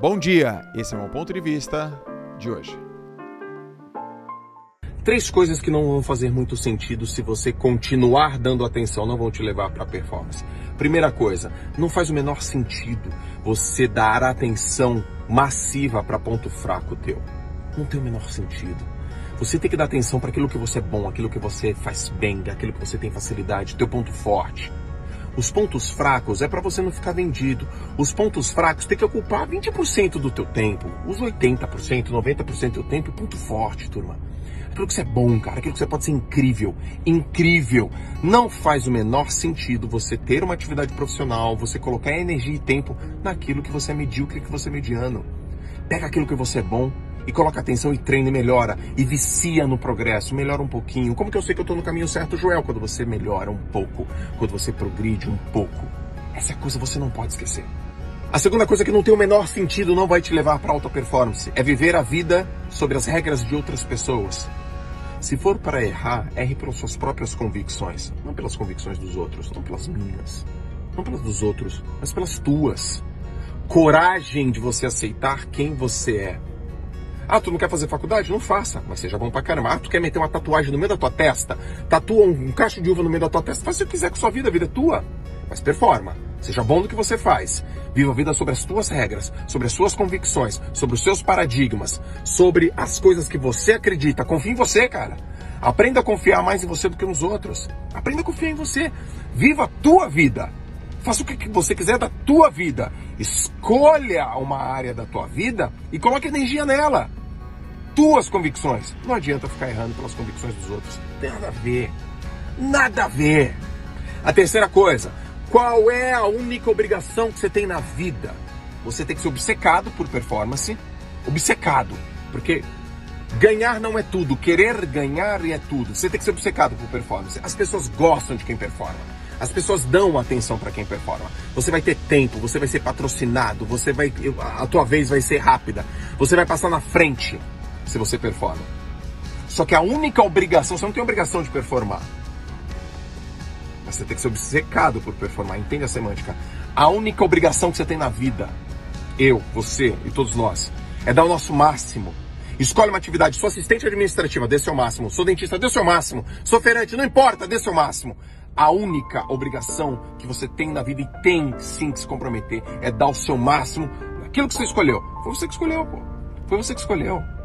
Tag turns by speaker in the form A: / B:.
A: Bom dia, esse é o meu ponto de vista de hoje.
B: Três coisas que não vão fazer muito sentido se você continuar dando atenção, não vão te levar para a performance. Primeira coisa, não faz o menor sentido você dar atenção massiva para ponto fraco teu. Não tem o menor sentido. Você tem que dar atenção para aquilo que você é bom, aquilo que você faz bem, aquilo que você tem facilidade, teu ponto forte. Os pontos fracos é para você não ficar vendido. Os pontos fracos tem que ocupar 20% do teu tempo. Os 80%, 90% do tempo, ponto forte, turma. Aquilo que você é bom, cara, aquilo que você pode ser incrível. Incrível. Não faz o menor sentido você ter uma atividade profissional, você colocar energia e tempo naquilo que você é medíocre, que você é mediano. Pega aquilo que você é bom, e coloca atenção e treina e melhora e vicia no progresso, melhora um pouquinho. Como que eu sei que eu estou no caminho certo, Joel? Quando você melhora um pouco, quando você progride um pouco. Essa coisa você não pode esquecer. A segunda coisa que não tem o menor sentido, não vai te levar para alta performance, é viver a vida sobre as regras de outras pessoas. Se for para errar, erre pelas suas próprias convicções, não pelas convicções dos outros, não pelas minhas, não pelas dos outros, mas pelas tuas. Coragem de você aceitar quem você é. Ah, tu não quer fazer faculdade? Não faça, mas seja bom pra caramba. Ah, tu quer meter uma tatuagem no meio da tua testa? Tatua um, um cacho de uva no meio da tua testa? Faz o que quiser com sua vida, a vida é tua. Mas performa. Seja bom no que você faz. Viva a vida sobre as tuas regras, sobre as suas convicções, sobre os seus paradigmas, sobre as coisas que você acredita. Confie em você, cara. Aprenda a confiar mais em você do que nos outros. Aprenda a confiar em você. Viva a tua vida. Faça o que você quiser da tua vida. Escolha uma área da tua vida e coloque energia nela. Tuas convicções. Não adianta ficar errando pelas convicções dos outros. Tem nada a ver. Nada a ver. A terceira coisa, qual é a única obrigação que você tem na vida? Você tem que ser obcecado por performance, obcecado, porque ganhar não é tudo, querer ganhar é tudo. Você tem que ser obcecado por performance. As pessoas gostam de quem performa. As pessoas dão atenção para quem performa. Você vai ter tempo, você vai ser patrocinado, você vai a tua vez vai ser rápida. Você vai passar na frente se você performa. Só que a única obrigação, você não tem obrigação de performar. Mas você tem que ser obcecado por performar, entende a semântica? A única obrigação que você tem na vida, eu, você e todos nós, é dar o nosso máximo. Escolhe uma atividade, sou assistente administrativa, dê seu máximo. Sou dentista, dê seu máximo. Sou feirante, não importa, dê seu máximo. A única obrigação que você tem na vida e tem sim que se comprometer é dar o seu máximo naquilo que você escolheu. Foi você que escolheu, pô. Foi você que escolheu.